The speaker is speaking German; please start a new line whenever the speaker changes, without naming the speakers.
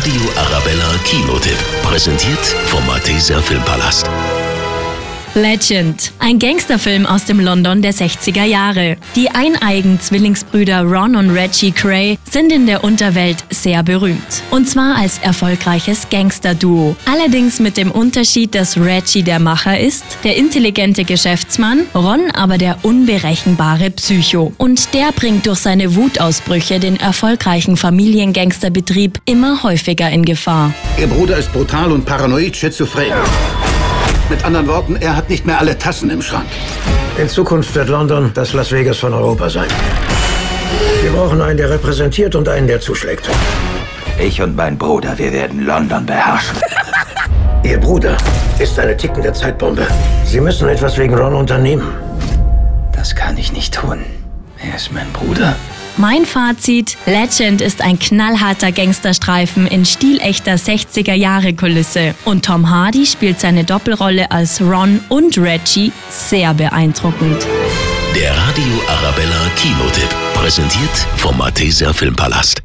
Radio Arabella Kinotipp. Präsentiert vom Malteser Filmpalast.
Legend, ein Gangsterfilm aus dem London der 60er Jahre. Die eineigen Zwillingsbrüder Ron und Reggie Cray sind in der Unterwelt sehr berühmt. Und zwar als erfolgreiches Gangsterduo. Allerdings mit dem Unterschied, dass Reggie der Macher ist, der intelligente Geschäftsmann, Ron aber der unberechenbare Psycho. Und der bringt durch seine Wutausbrüche den erfolgreichen Familiengangsterbetrieb immer häufiger in Gefahr.
Ihr Bruder ist brutal und paranoid schizophren. Mit anderen Worten, er hat nicht mehr alle Tassen im Schrank.
In Zukunft wird London das Las Vegas von Europa sein. Wir brauchen einen, der repräsentiert und einen, der zuschlägt.
Ich und mein Bruder, wir werden London beherrschen.
Ihr Bruder ist eine tickende Zeitbombe. Sie müssen etwas wegen Ron unternehmen.
Das kann ich nicht tun. Er ist mein Bruder.
Mein Fazit: Legend ist ein knallharter Gangsterstreifen in stilechter 60er-Jahre-Kulisse. Und Tom Hardy spielt seine Doppelrolle als Ron und Reggie sehr beeindruckend.
Der Radio Arabella Kinotipp. Präsentiert vom Malteser Filmpalast.